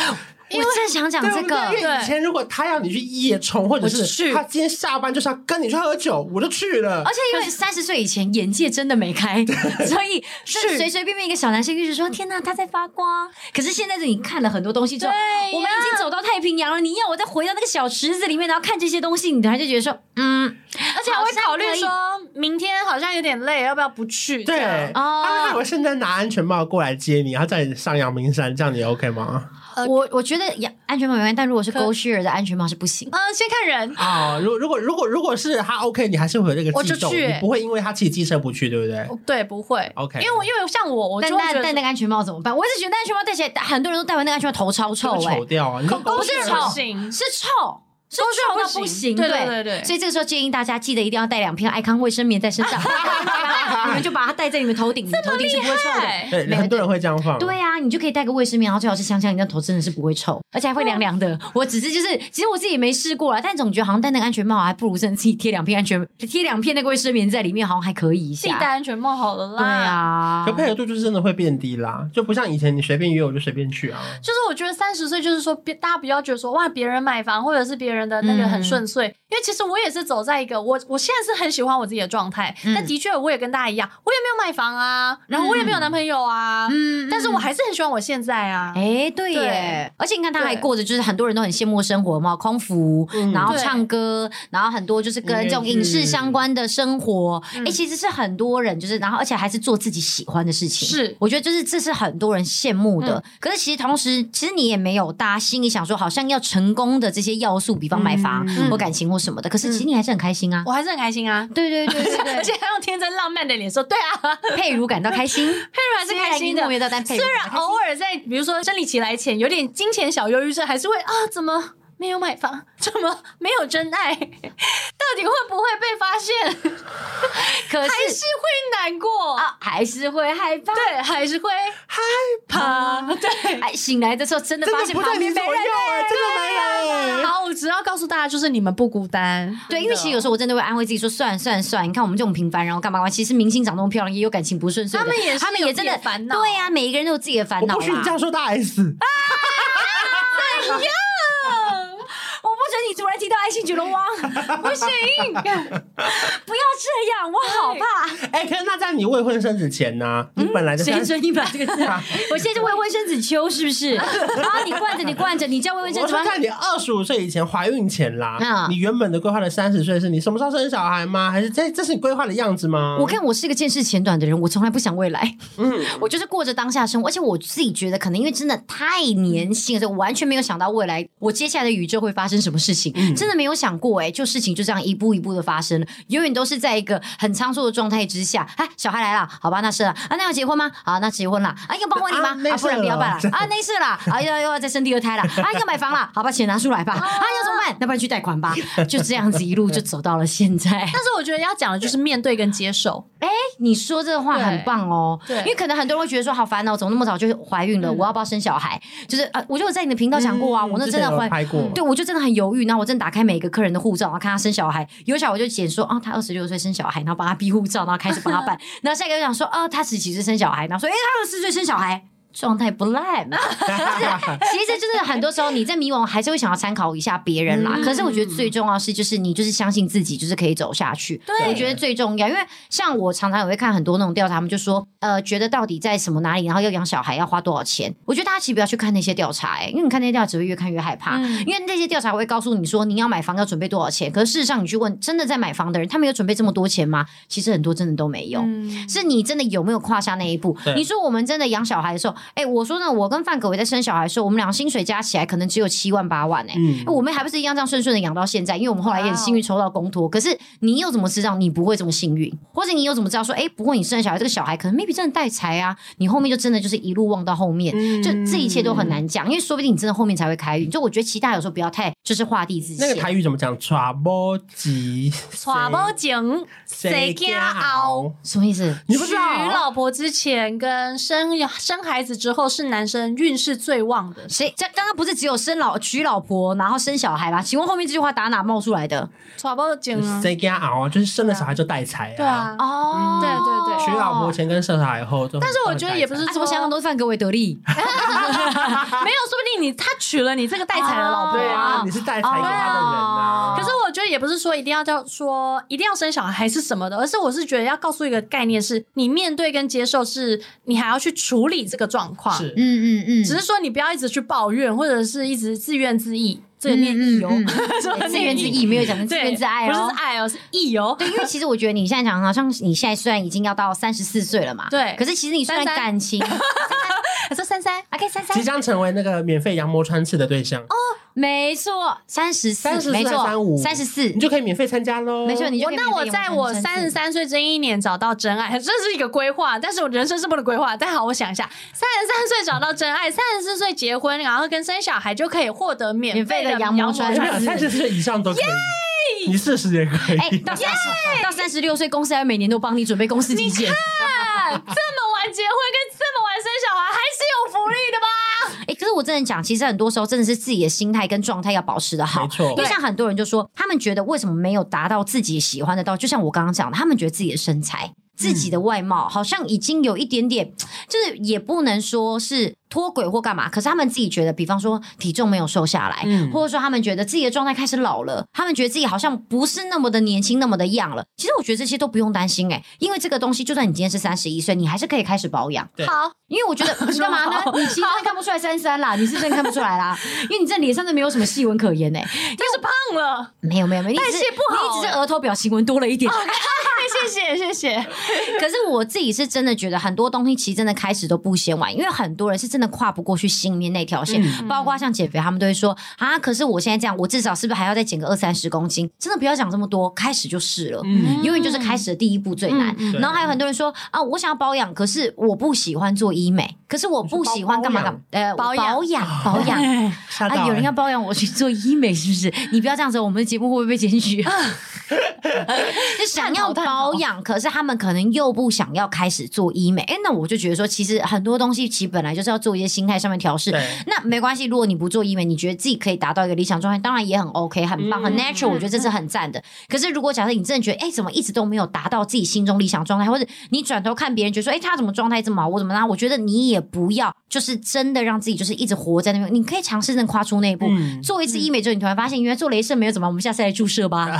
我正想讲这个，因为以前如果他要你去夜冲，或者是他今天下班就是要跟你去喝酒，我就去了。而且因为三十岁以前眼界真的没开，所以是随随便便一个小男生就是说：“天哪，他在发光。”可是现在是你看了很多东西之后，我们已经走到太平洋了。你要我再回到那个小池子里面，然后看这些东西，你突然就觉得说：“嗯。”而且还会考虑说明天好像有点累，要不要不去？对哦，我现在拿安全帽过来接你，然后再上阳明山，这样你 OK 吗？我我觉得安全帽没关系，但如果是 GoShare 的安全帽是不行。嗯，先看人啊。如如果如果如果是他 OK，你还是会有这个悸动，你不会因为他骑机车不去，对不对？对，不会。OK，因为因为像我，我就戴戴那个安全帽怎么办？我一直觉得安全帽戴起来，很多人都戴完那个安全帽头超臭，哎，丑掉啊！不是丑，是臭。都臭到不行，对对对，所以这个时候建议大家记得一定要带两片爱康卫生棉在身上，你们就把它戴在你们头顶，头顶是不会臭的。对，很多人会这样放。对啊，你就可以带个卫生棉，然后最好是香香，你的头真的是不会臭，而且还会凉凉的。我只是就是，其实我自己也没试过啦，但总觉得好像戴那个安全帽还不如真的自己贴两片安全，贴两片那个卫生棉在里面，好像还可以一下。自己戴安全帽好了啦。对啊，可配合度就是真的会变低啦，就不像以前你随便约我就随便去啊。就是我觉得三十岁就是说，别大家不要觉得说哇，别人买房或者是别人的那个很顺。遂，因为其实我也是走在一个我我现在是很喜欢我自己的状态，嗯、但的确我也跟大家一样，我也没有买房啊，然后我也没有男朋友啊，嗯，但是我还是很喜欢我现在啊，哎、欸，对耶，对而且你看他还过着就是很多人都很羡慕的生活嘛，空服，嗯、然后唱歌，然后很多就是跟这种影视相关的生活，哎、欸，其实是很多人就是，然后而且还是做自己喜欢的事情，是，我觉得就是这是很多人羡慕的，嗯、可是其实同时，其实你也没有大家心里想说，好像要成功的这些要素，比方买房。嗯或感情或什么的，可是其实你还是很开心啊，我还是很开心啊，对对对对对，而且还用天真浪浪漫的脸说：“对啊，佩如感到开心，佩如还是开心的。虽然偶尔在比如说生理期来前有点金钱小忧郁症，还是会啊，怎么？”没有买房，怎么没有真爱？到底会不会被发现？可是还是会难过啊，还是会害怕，对，还是会害怕。对，哎醒来的时候真的发现旁边没人，真的没人。好，我只要告诉大家，就是你们不孤单。对，因为其实有时候我真的会安慰自己说，算了算了算了，你看我们这种平凡，然后干嘛干嘛？其实明星长那么漂亮，也有感情不顺遂，他们也他们也真的烦恼。对呀，每一个人都有自己的烦恼。不许你这样说大 S。怎样？你突然提到爱情，九龙王，不行，不要这样，我好怕。哎、欸，可是那在你未婚生子前呢？嗯、你本来就谁说你把这个字？我现在是未婚生子秋，是不是？然后你惯着，你惯着，你叫未婚生子。我看你二十五岁以前怀孕前啦，嗯、你原本的规划的三十岁是你什么时候生小孩吗？还是这这是你规划的样子吗？我看我是一个见识浅短的人，我从来不想未来。嗯，我就是过着当下生活，而且我自己觉得，可能因为真的太年轻了，所以我完全没有想到未来我接下来的宇宙会发生什么事情。嗯、真的没有想过哎、欸，就事情就这样一步一步的发生，永远都是在一个很仓促的状态之下。哎，小孩来了，好吧，那是了啊，那要结婚吗？好，那结婚了啊，要办婚礼吗？啊，不然不要办了 啊，那事了啊，要又要再生第二胎了啊，要买房了，好，把钱拿出来吧啊，要怎么办？那不然去贷款吧，就这样子一路就走到了现在。但是我觉得要讲的就是面对跟接受。哎，你说这个话很棒哦，对，因为可能很多人会觉得说好烦哦，怎么那么早就怀孕了？我要不要生小孩？就是啊，我就有在你的频道讲过啊，我那真的怀，对，我就真的很犹豫，然后我正打开每个客人的护照，然后看他生小孩，有小孩我就写说啊，他二十六岁生小孩，然后帮他逼护照，然后开始帮他办。然后下一个就讲说啊，他十几岁生小孩，然后说哎，他二十四岁生小孩。状态不赖嘛，其实就是很多时候你在迷惘，还是会想要参考一下别人啦。可是我觉得最重要是，就是你就是相信自己，就是可以走下去。对，我觉得最重要，因为像我常常也会看很多那种调查，他们就说，呃，觉得到底在什么哪里，然后要养小孩要花多少钱？我觉得大家其实不要去看那些调查，哎，因为你看那些调查只会越看越害怕，因为那些调查会告诉你说你要买房要准备多少钱，可是事实上你去问真的在买房的人，他们有准备这么多钱吗？其实很多真的都没有，是你真的有没有跨下那一步？你说我们真的养小孩的时候，哎，我说呢，我。跟范可为在生小孩的时候，我们俩薪水加起来可能只有七万八万哎、欸，嗯、我们还不是一样这样顺顺的养到现在？因为我们后来也很幸运抽到公托。可是你又怎么知道你不会这么幸运？或者你又怎么知道说，哎、欸，不过你生小孩，这个小孩可能 maybe 真的带财啊？你后面就真的就是一路望到后面，嗯、就这一切都很难讲，因为说不定你真的后面才会开运。就我觉得其他有时候不要太就是画地自限。那个台语怎么讲？trouble 吉，trouble 井，谁家熬？什么意思？你不知道？娶老婆之前跟生生孩子之后是男生运势最旺的。谁？这刚刚不是只有生老娶老婆，然后生小孩吗？请问后面这句话打哪冒出来的？trouble 井，谁家熬？就是生了小孩就带财啊。对啊，哦，对对对，娶老婆前跟生小孩后，但是我觉得也不是说想想都是范格维得利，没有，说不定你他娶了你这个带财的老婆啊，你是带财给他的人啊。可是我觉得也不是说一定要叫说一定要生小孩还是什么的，而是我是觉得要告诉一个概念是，你面对跟接受，是你还要去处理这个状况。是，嗯嗯嗯，只是说你不要一直去抱怨，或者是一直自怨自艾。这个念意哦，自怨自艾没有讲成自怨自艾哦，不是爱哦，是意哦。对，因为其实我觉得你现在讲，好像你现在虽然已经要到三十四岁了嘛，对，可是其实你虽然感情。他说三三，OK 三三，即将成为那个免费羊膜穿刺的对象哦，没错，三十四，没错，三五，三十四，你就可以免费参加喽。没错，你就可以。那我在我三十三岁这一年找到真爱，这是一个规划，但是我人生是不能规划。但好，我想一下，三十三岁找到真爱，三十四岁结婚，然后跟生小孩就可以获得免费的羊膜穿刺。三十岁以上都可以，你四十也可以。哎，到三十，到三十六岁，公司还每年都帮你准备公司体检。这么晚结婚跟这么晚生小孩，还是有福利的吧？哎，可是我真的讲，其实很多时候真的是自己的心态跟状态要保持的好。没错，因为像很多人就说，他们觉得为什么没有达到自己喜欢的到，就像我刚刚讲的，他们觉得自己的身材、自己的外貌好像已经有一点点，就是也不能说是。脱轨或干嘛？可是他们自己觉得，比方说体重没有瘦下来，嗯、或者说他们觉得自己的状态开始老了，他们觉得自己好像不是那么的年轻，那么的 young 了。其实我觉得这些都不用担心哎、欸，因为这个东西，就算你今天是三十一岁，你还是可以开始保养。对好，因为我觉得 你干嘛呢？你其实看不出来三三啦，你是真的看不出来啦，因为你这脸上都没有什么细纹可言哎、欸，就是胖了。没有没有没有，代谢不好，你只是额头表情纹多了一点。谢谢谢谢。可是我自己是真的觉得很多东西其实真的开始都不嫌晚，因为很多人是真的跨不过去心里面那条线，嗯、包括像减肥，他们都会说啊，可是我现在这样，我至少是不是还要再减个二三十公斤？真的不要讲这么多，开始就是了，嗯、因为就是开始的第一步最难。嗯、然后还有很多人说啊，我想要保养，可是我不喜欢做医美，可是我不喜欢干嘛干嘛，呃，保养。保养 保养。啊，有人要保养我去做医美，是不是？你不要这样子，我们的节目会不会被检举？就想要保养，可是他们可能又不想要开始做医美。哎，那我就觉得说，其实很多东西其实本来就是要做一些心态上面调试。那没关系，如果你不做医美，你觉得自己可以达到一个理想状态，当然也很 OK，很棒，很 natural。我觉得这是很赞的。可是如果假设你真的觉得，哎，怎么一直都没有达到自己心中理想状态，或者你转头看别人，觉得说，哎，他怎么状态这么好，我怎么啦？我觉得你也不要，就是真的让自己就是一直活在那边。你可以尝试着跨出那一步，嗯、做一次医美之后，你突然发现，原来做镭射没有怎么，我们下次来注射吧。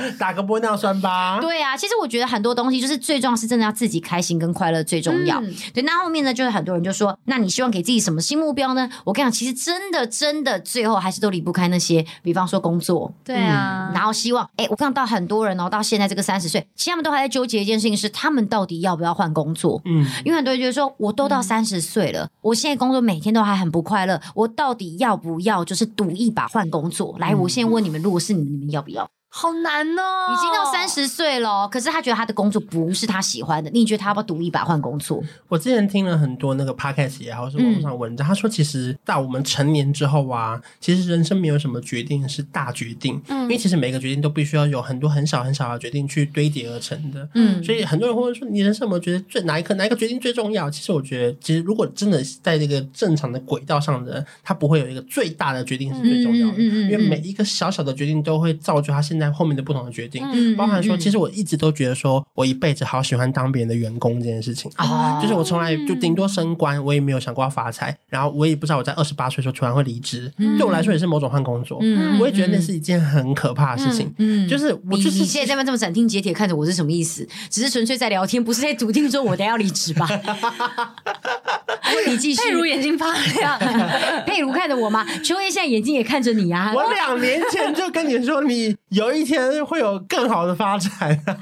打个玻尿酸吧。对啊，其实我觉得很多东西就是最重要是真的要自己开心跟快乐最重要。嗯、对，那后面呢，就是很多人就说，那你希望给自己什么新目标呢？我跟你讲，其实真的真的最后还是都离不开那些，比方说工作。对啊，嗯、然后希望，哎，我看到很多人哦，到现在这个三十岁，其实他们都还在纠结一件事情，是他们到底要不要换工作？嗯，因为很多人觉得说，我都到三十岁了，嗯、我现在工作每天都还很不快乐，我到底要不要就是赌一把换工作？来，我现在问你们，如果是你们，你们要不要？好难哦，已经到三十岁了，可是他觉得他的工作不是他喜欢的。你觉得他要不要赌一把换工作？我之前听了很多那个 podcast 也好，是网上文章，嗯、他说其实到我们成年之后啊，其实人生没有什么决定是大决定，嗯，因为其实每个决定都必须要有很多很小很小的决定去堆叠而成的，嗯，所以很多人会说，你人生有没有觉得最哪一刻哪一个决定最重要？其实我觉得，其实如果真的在这个正常的轨道上的，他不会有一个最大的决定是最重要的，嗯嗯嗯嗯、因为每一个小小的决定都会造就他现在后面的不同的决定，嗯，包含说，其实我一直都觉得说，我一辈子好喜欢当别人的员工这件事情，哦，就是我从来就顶多升官，我也没有想过要发财，然后我也不知道我在二十八岁的时候突然会离职，对我来说也是某种换工作，嗯，我也觉得那是一件很可怕的事情，嗯，就是我就是你现在在那这么斩钉截铁看着我是什么意思？只是纯粹在聊天，不是在笃定说我等下要离职吧？你继续，佩如眼睛发亮，佩如看着我吗？秋叶现在眼睛也看着你啊！我两年前就跟你说，你有一天会有更好的发展。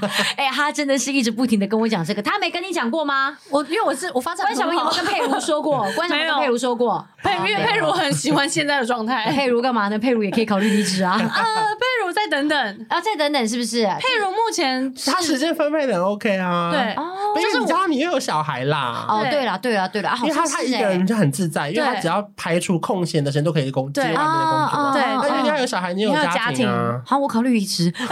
哎，他真的是一直不停的跟我讲这个，他没跟你讲过吗？我因为我是我发展关晓雯有没有跟佩如说过？关晓雯跟佩如说过，佩因为佩如很喜欢现在的状态。佩如干嘛呢？佩如也可以考虑离职 啊。啊，佩如再等等，啊，再等等，是不是？佩如目前他时间分配的很 OK 啊。对，就是你知道你又有小孩啦。哦，对了，对了，对了，啊，因为他他一个人就很自在，因为他只要排除空闲的时间都可以工接外面的工作。对，那因为他有小孩，你有家庭啊。好，我考虑离职。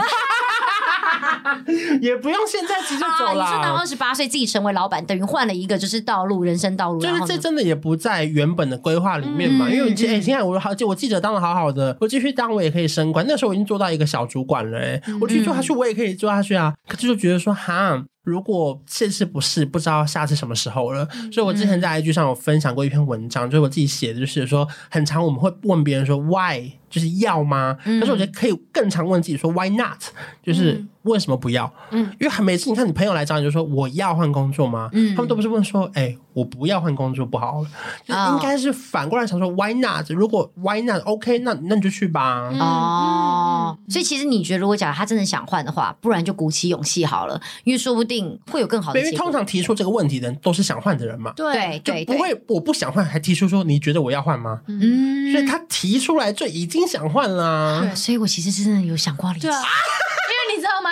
也不用现在急着走了。你说到二十八岁自己成为老板，等于换了一个就是道路，人生道路。就是这真的也不在原本的规划里面嘛？因为你哎，现在我好，我记者当的好好的，我继续当我也可以升官。那时候我已经做到一个小主管了，哎，我继续做下去我也可以做下去啊。可是就觉得说哈。如果这次不是，不知道下次什么时候了。所以我之前在 IG 上有分享过一篇文章，就是我自己写的，就是说很常我们会问别人说 Why，就是要吗？但是我觉得可以更常问自己说 Why not，就是为什么不要？嗯，因为每次你看你朋友来找你就说我要换工作吗？嗯，他们都不是问说哎。我不要换工作不好，就应该是反过来想说 Why not？如果 Why not OK，那那你就去吧。哦，所以其实你觉得，如果假如他真的想换的话，不然就鼓起勇气好了，因为说不定会有更好的。因为通常提出这个问题的人都是想换的人嘛。对对，不会我不想换还提出说你觉得我要换吗？嗯，所以他提出来就已经想换了。对，所以我其实是真的有想过离职。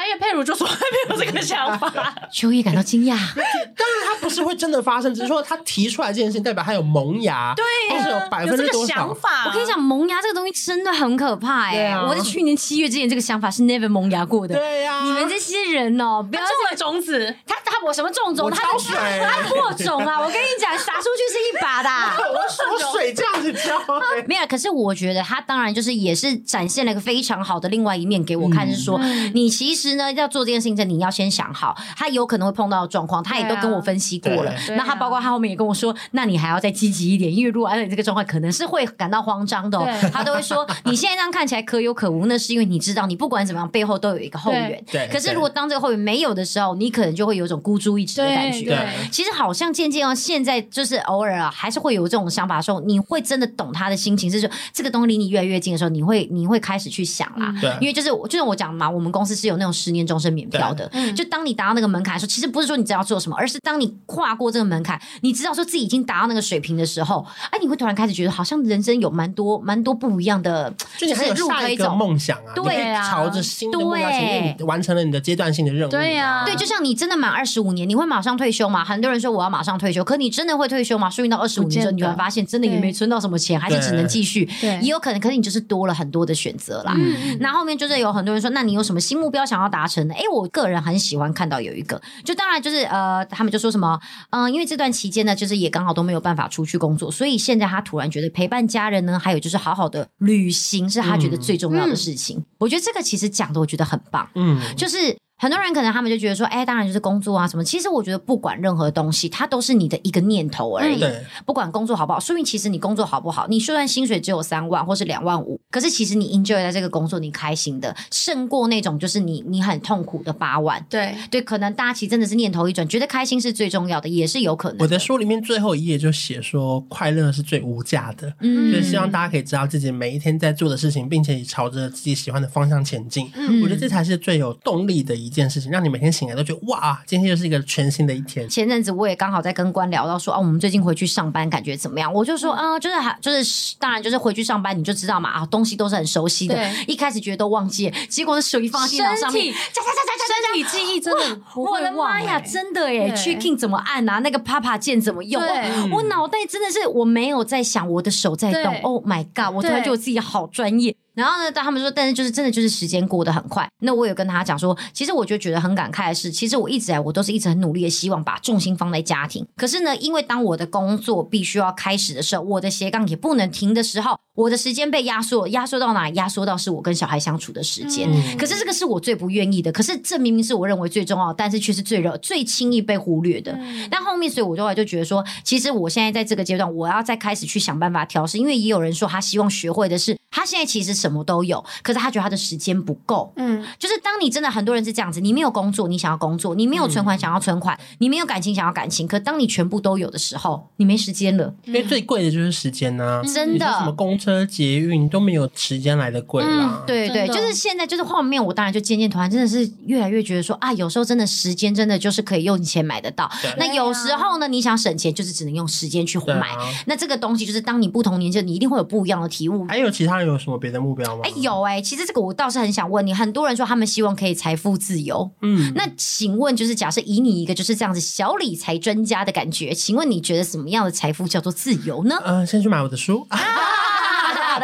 因为佩如就从来没有这个想法，秋叶感到惊讶。当然，他不是会真的发生，只是说他提出来这件事情，代表他有萌芽。对，有百分之多少想法？我跟你讲，萌芽这个东西真的很可怕哎、欸！啊、我在去年七月之前，这个想法是 never 萌芽过的。对呀、啊，你们这些人哦、喔，不要种了种子，他他我什么种种？他他播种啊！我跟你讲，撒出去是一把的。我水这样子浇，没有。可是我觉得他当然就是也是展现了一个非常好的另外一面给我看，是说你其实呢要。做这件事情，你要先想好，他有可能会碰到的状况，他也都跟我分析过了。那他包括他后面也跟我说，那你还要再积极一点，因为如果按照你这个状况，可能是会感到慌张的。他都会说，你现在这样看起来可有可无，那是因为你知道，你不管怎么样，背后都有一个后援。对。可是如果当这个后援没有的时候，你可能就会有一种孤孤注一掷的感觉。对，其实好像渐渐哦，现在就是偶尔啊，还是会有这种想法的时候，你会真的懂他的心情，是说这个东西离你越来越近的时候，你会你会开始去想啦。对，因为就是就像我讲嘛，我们公司是有那种十年终身免票的。就当你达到那个门槛的时候，其实不是说你知道做什么，而是当你跨过这个门槛，你知道说自己已经达到那个水平的时候，哎，你会突然开始觉得好像人生有蛮多蛮多不一样的，就是还有下一个梦想啊，对啊，朝着新的目标前进，完成了你的阶段性的任务。对呀，对，就像你真的满二十五年，你会马上退休吗？很多人说我要马上退休，可你真的会退休吗？说不定到二十五年之后，你会发现真的也没存到什么钱，还是只能继续。对，也有可能，可是你就是多了很多的选择啦。嗯，那后面就是有很多人说，那你有什么新目标想要达成的？哎，我个人很喜欢看到有一个，就当然就是呃，他们就说什么，嗯，因为这段期间呢，就是也刚好都没有办法出去工作，所以现在他突然觉得陪伴家人呢，还有就是好好的旅行是他觉得最重要的事情。我觉得这个其实讲的我觉得很棒，嗯，就是。很多人可能他们就觉得说，哎，当然就是工作啊什么。其实我觉得不管任何东西，它都是你的一个念头而已。对。不管工作好不好，说明其实你工作好不好，你虽然薪水只有三万或是两万五，可是其实你 enjoy 在这个工作，你开心的胜过那种就是你你很痛苦的八万。对对，可能大家其实真的是念头一转，觉得开心是最重要的，也是有可能。我的书里面最后一页就写说，快乐是最无价的。嗯。就是希望大家可以知道自己每一天在做的事情，并且朝着自己喜欢的方向前进。嗯。我觉得这才是最有动力的一件事情，让你每天。醒来都觉得哇，今天又是一个全新的一天。前阵子我也刚好在跟官聊到说啊，我们最近回去上班感觉怎么样？我就说啊，就是还就是当然就是回去上班你就知道嘛啊，东西都是很熟悉的。一开始觉得都忘记了，结果是手一放在电脑上面，加加加加加，身体记忆真的不会忘。我的妈呀，真的耶！Checking 怎么按啊？那个 Papa 键怎么用？我脑袋真的是我没有在想，我的手在动。Oh my god！我突然觉得我自己好专业。然后呢，当他们说，但是就是真的就是时间过得很快。那我有跟他讲说，其实我就觉得很感慨的是，其实我一直来我都是一直很努力的，希望把重心放在家庭。可是呢，因为当我的工作必须要开始的时候，我的斜杠也不能停的时候，我的时间被压缩，压缩到哪里？压缩到是我跟小孩相处的时间。嗯、可是这个是我最不愿意的。可是这明明是我认为最重要，但是却是最热、最轻易被忽略的。嗯、但后面，所以我就后来就觉得说，其实我现在在这个阶段，我要再开始去想办法调试。因为也有人说，他希望学会的是，他现在其实什么都有。可是他觉得他的时间不够，嗯，就是当你真的很多人是这样子，你没有工作，你想要工作；你没有存款，想要存款；嗯、你没有感情，想要感情。可当你全部都有的时候，你没时间了，因为最贵的就是时间呐、啊。真的，什么公车、捷运都没有时间来的贵啦、嗯。对对，就是现在，就是后面我当然就渐渐突然真的是越来越觉得说啊，有时候真的时间真的就是可以用钱买得到。那有时候呢，你想省钱，就是只能用时间去买。啊、那这个东西就是当你不同年纪，你一定会有不一样的体悟。还有其他人有什么别的目标吗？哎，有哎、欸，其实这个。我倒是很想问你，很多人说他们希望可以财富自由，嗯，那请问就是假设以你一个就是这样子小理财专家的感觉，请问你觉得什么样的财富叫做自由呢？嗯、呃，先去买我的书。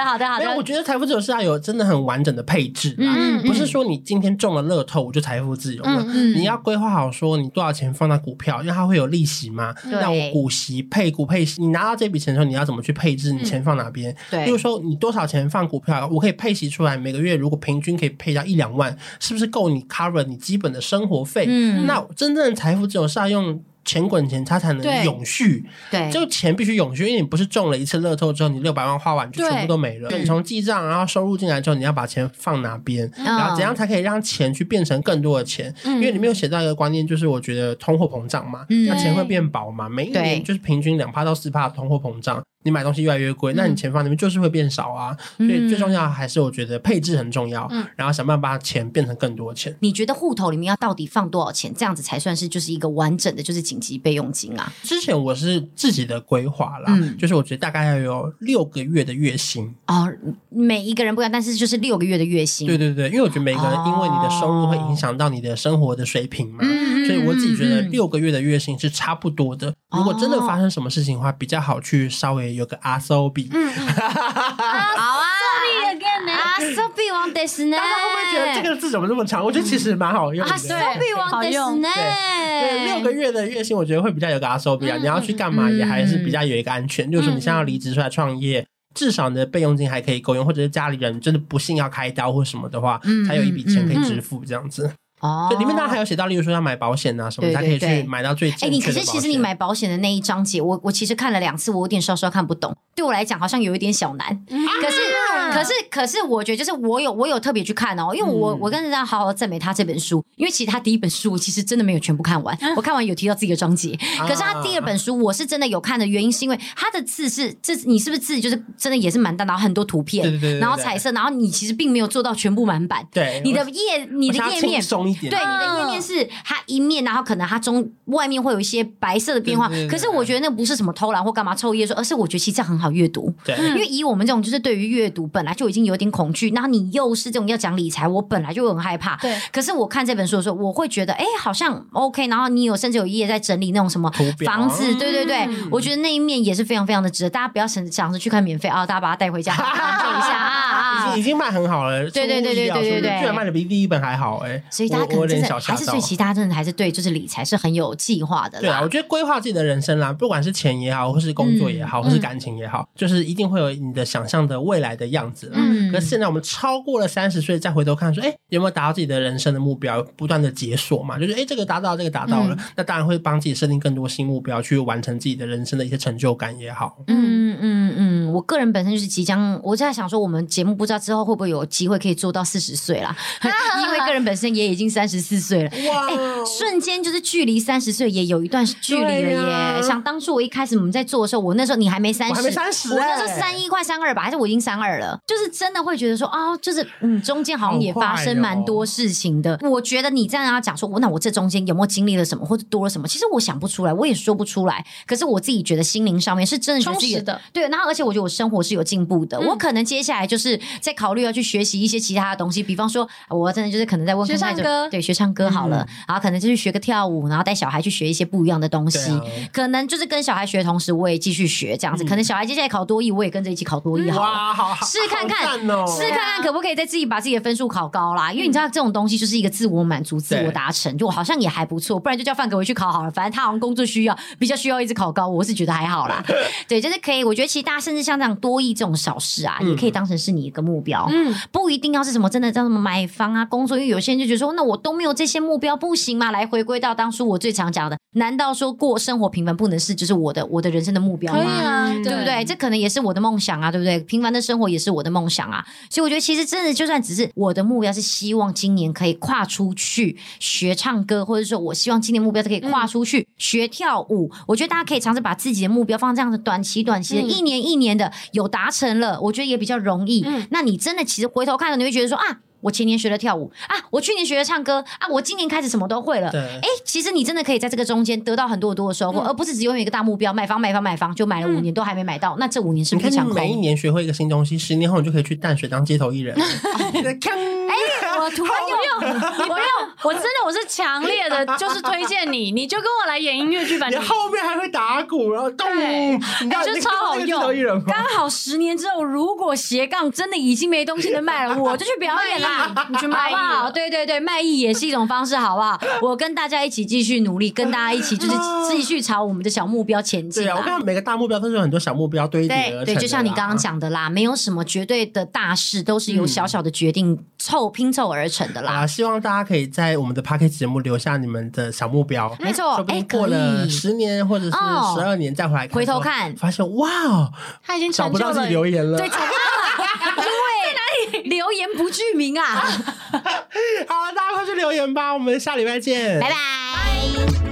好的，好的，好的。我觉得财富自由是要有真的很完整的配置，嗯，不是说你今天中了乐透我就财富自由了。嗯，你要规划好说你多少钱放在股票，因为它会有利息嘛。那我股息配股配息，你拿到这笔钱的时候，你要怎么去配置？你钱放哪边？对，比如说你多少钱放股票，我可以配息出来，每个月如果平均可以配到一两万，是不是够你 cover 你基本的生活费？嗯，那真正的财富自由是要用。钱滚钱，它才能永续。对，这个钱必须永续，因为你不是中了一次乐透之后，你六百万花完就全部都没了。对，你从记账，然后收入进来之后，你要把钱放哪边？嗯、然后怎样才可以让钱去变成更多的钱？嗯、因为里面有写到一个观念，就是我觉得通货膨胀嘛，那、嗯、钱会变薄嘛，每一年就是平均两趴到四趴的通货膨胀。你买东西越来越贵，那你钱放里面就是会变少啊。嗯、所以最重要还是我觉得配置很重要，嗯、然后想办法把钱变成更多钱。你觉得户头里面要到底放多少钱，这样子才算是就是一个完整的，就是紧急备用金啊？之前我是自己的规划啦，嗯、就是我觉得大概要有六个月的月薪哦。每一个人不一样，但是就是六个月的月薪。对对对，因为我觉得每个人因为你的收入会影响到你的生活的水平嘛，哦、所以我自己觉得六个月的月薪是差不多的。嗯、如果真的发生什么事情的话，比较好去稍微有个阿 so。嗯，好啊，again 啊，so one day 呢？大家会不会觉得这个字怎么这么长？我觉得其实蛮好用的。so be one day 呢？对，六个月的月薪，我觉得会比较有个 so be 啊。你要去干嘛，也还是比较有一个安全。就是说，你现在要离职出来创业，至少你的备用金还可以够用，或者是家里人真的不幸要开刀或什么的话，才有一笔钱可以支付这样子。哦，里面当然还有写到，例如说要买保险啊什么，才可以去买到最哎，你可是其实你买保险的那一章节，我我其实看了两次，我有点稍稍看不懂。对我来讲，好像有一点小难。可是可是可是我觉得就是我有我有特别去看哦，因为我、嗯、我跟人家好好赞美他这本书，因为其实他第一本书我其实真的没有全部看完，我看完有提到自己的章节，可是他第二本书我是真的有看的原因是因为他的字是这你是不是字就是真的也是蛮大，然后很多图片，对对对对对，然后彩色，然后你其实并没有做到全部满版，对，你的页你的页面对你的页面是它一面，然后可能它中外面会有一些白色的变化，可是我觉得那不是什么偷懒或干嘛凑页数，而是我觉得其实这样很好阅读，对，因为以我们这种就是对于阅读本来就已经有点恐惧，然后你又是这种要讲理财，我本来就很害怕，对，可是我看这本书的时候，我会觉得哎，好像 OK，然后你有甚至有一页在整理那种什么房子，对对对，嗯、我觉得那一面也是非常非常的值得，大家不要想想着去看免费啊，大家把它带回家看一下啊，已经卖很好了，对对对对对对对，居然卖的比第一本还好哎、欸，所以大家可能真的还是对其他真的还是对就是理财是很有计划的，对啊，我觉得规划自己的人生啦，不管是钱也好，或是工作也好，嗯、或是感情也好，嗯、就是一定会有你的想象的未来的样子。嗯，可是现在我们超过了三十岁再回头看，说哎、欸、有没有达到自己的人生的目标，不断的解锁嘛，就是哎、欸、这个达到这个达到了，嗯、那当然会帮自己设定更多新目标，去完成自己的人生的一些成就感也好。嗯嗯嗯，我个人本身就是即将，我在想说我们节目不知道之后会不会有机会可以做到四十岁啦，因为个人本身也已经三十四岁了，哇、欸，瞬间就是距离三十岁也有一段距离了耶。啊、想当初我一开始我们在做的时候，我那时候你还没三十，我还没三十，我那时候三一快三二吧，还是我已经三二了，就是真的会觉得说啊、哦，就是嗯，中间好像也发生蛮多事情的。哦、我觉得你这样要讲说，我那我这中间有没有经历了什么，或者多了什么？其实我想不出来，我也说不出来。可是我自己觉得心灵上面是真的充实的，对。然后而且我觉得我生活是有进步的。嗯、我可能接下来就是在考虑要去学习一些其他的东西，比方说，我真的就是可能在问学唱歌，对，学唱歌好了，嗯、然后可能就去学个跳舞，然后带小孩去学一些不一样的东西。啊、可能就是跟小孩学的同时，我也继续学这样子。嗯、可能小孩接下来考多艺，我也跟着一起考多艺好了。哇，好，试看看，试看看可不可以再自己把自己的分数考高啦。因为你知道这种东西就是一个自我满足、自我达成，就我好像也还不错。不然就叫范格维去考好了，反正他好像工作需要，比较需要一直考高。我是觉得还好啦。对，就是可以。我觉得其实大家甚至像这样多益这种小事啊，也可以当成是你一个目标。嗯，不一定要是什么真的叫什么买房啊、工作，因为有些人就觉得说，那我都没有这些目标，不行吗？来回归到当初我最常讲的，难道说过生活平凡不能是就是我的我的人生的目标吗？可以啊，对不对？这可能也是我的梦想啊，对不对？平凡的生活也是我的梦想啊。所以我觉得其实真的就算只是我的目标是希望今年可以跨出去学唱歌，或者说我希望今年目标是可以跨出去学跳舞。我觉得大家可以尝试把自己的目标放这样的短期短期的，一年一年的有达成了，我觉得也比较容易。嗯那你真的其实回头看了，你会觉得说啊。我前年学了跳舞啊，我去年学了唱歌啊，我今年开始什么都会了。对，哎，其实你真的可以在这个中间得到很多很多的收获，而不是只拥有一个大目标，买房买房买房，就买了五年都还没买到，那这五年是不是抢空？每一年学会一个新东西，十年后你就可以去淡水当街头艺人。哎，我突然有用，不用，我真的我是强烈的，就是推荐你，你就跟我来演音乐剧吧。你后面还会打鼓，然后咚，就超好用。刚好十年之后，如果斜杠真的已经没东西能卖了，我就去表演啦，你去卖艺。好，对对对，卖艺也是一种方式，好不好？我跟大家一起继续努力，跟大家一起就是继续朝我们的小目标前进。对啊，我看每个大目标都是有很多小目标堆叠而成。对，就像你刚刚讲的啦，没有什么绝对的大事，都是由小小的决定凑拼凑而成的啦。啊，希望大家可以在我们的 Podcast 节目留下你们的小目标。没错，哎，过了十年或者是十二年再回来回头看，发现哇哦，他已经找不到自己留言了。对，找不到了，因哪里留言不具名啊。好了，大家快去留言吧，我们下礼拜见，拜拜。